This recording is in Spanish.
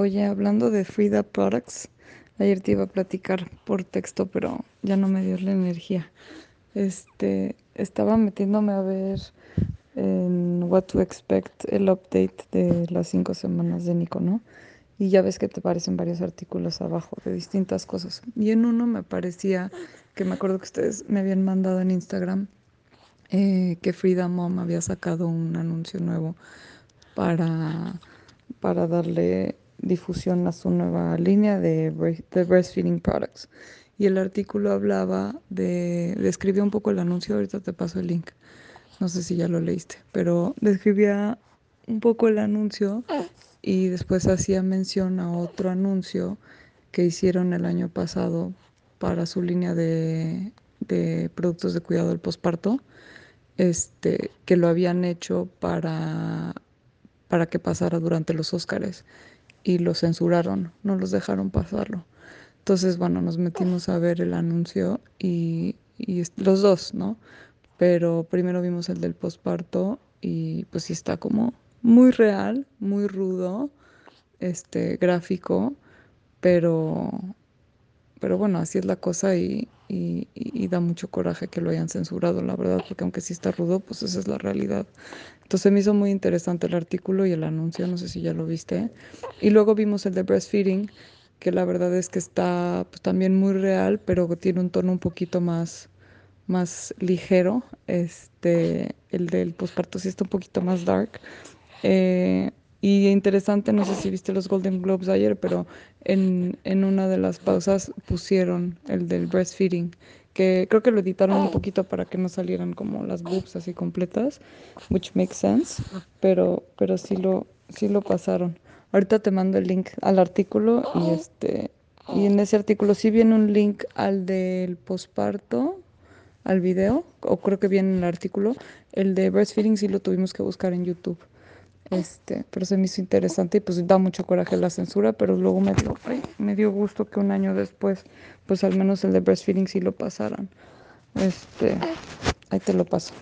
Oye, hablando de Frida Products, ayer te iba a platicar por texto, pero ya no me dio la energía. Este, estaba metiéndome a ver en What to Expect el update de las cinco semanas de Nico, ¿no? Y ya ves que te aparecen varios artículos abajo de distintas cosas. Y en uno me parecía, que me acuerdo que ustedes me habían mandado en Instagram, eh, que Frida Mom había sacado un anuncio nuevo para, para darle difusión a su nueva línea de, breastfeeding products. Y el artículo hablaba de, describía un poco el anuncio, ahorita te paso el link, no sé si ya lo leíste, pero describía un poco el anuncio y después hacía mención a otro anuncio que hicieron el año pasado para su línea de, de productos de cuidado del posparto, este, que lo habían hecho para, para que pasara durante los Óscares y lo censuraron, no los dejaron pasarlo. Entonces, bueno, nos metimos a ver el anuncio y, y los dos, ¿no? Pero primero vimos el del posparto y pues sí está como muy real, muy rudo, este, gráfico, pero, pero bueno, así es la cosa y, y, y, da mucho coraje que lo hayan censurado, la verdad, porque aunque sí está rudo, pues esa es la realidad. Entonces me hizo muy interesante el artículo y el anuncio, no sé si ya lo viste. Y luego vimos el de breastfeeding, que la verdad es que está pues, también muy real, pero tiene un tono un poquito más, más ligero. Este, el del posparto sí está un poquito más dark. Eh, y interesante, no sé si viste los Golden Globes ayer, pero en, en una de las pausas pusieron el del breastfeeding, que creo que lo editaron un poquito para que no salieran como las boobs así completas, which makes sense, pero, pero sí lo, sí lo pasaron. Ahorita te mando el link al artículo y este y en ese artículo sí viene un link al del posparto, al video, o creo que viene en el artículo. El de breastfeeding sí lo tuvimos que buscar en YouTube. Este, pero se me hizo interesante y pues da mucho coraje la censura, pero luego me dio, me dio gusto que un año después, pues al menos el de breastfeeding sí lo pasaran. Este, ahí te lo paso.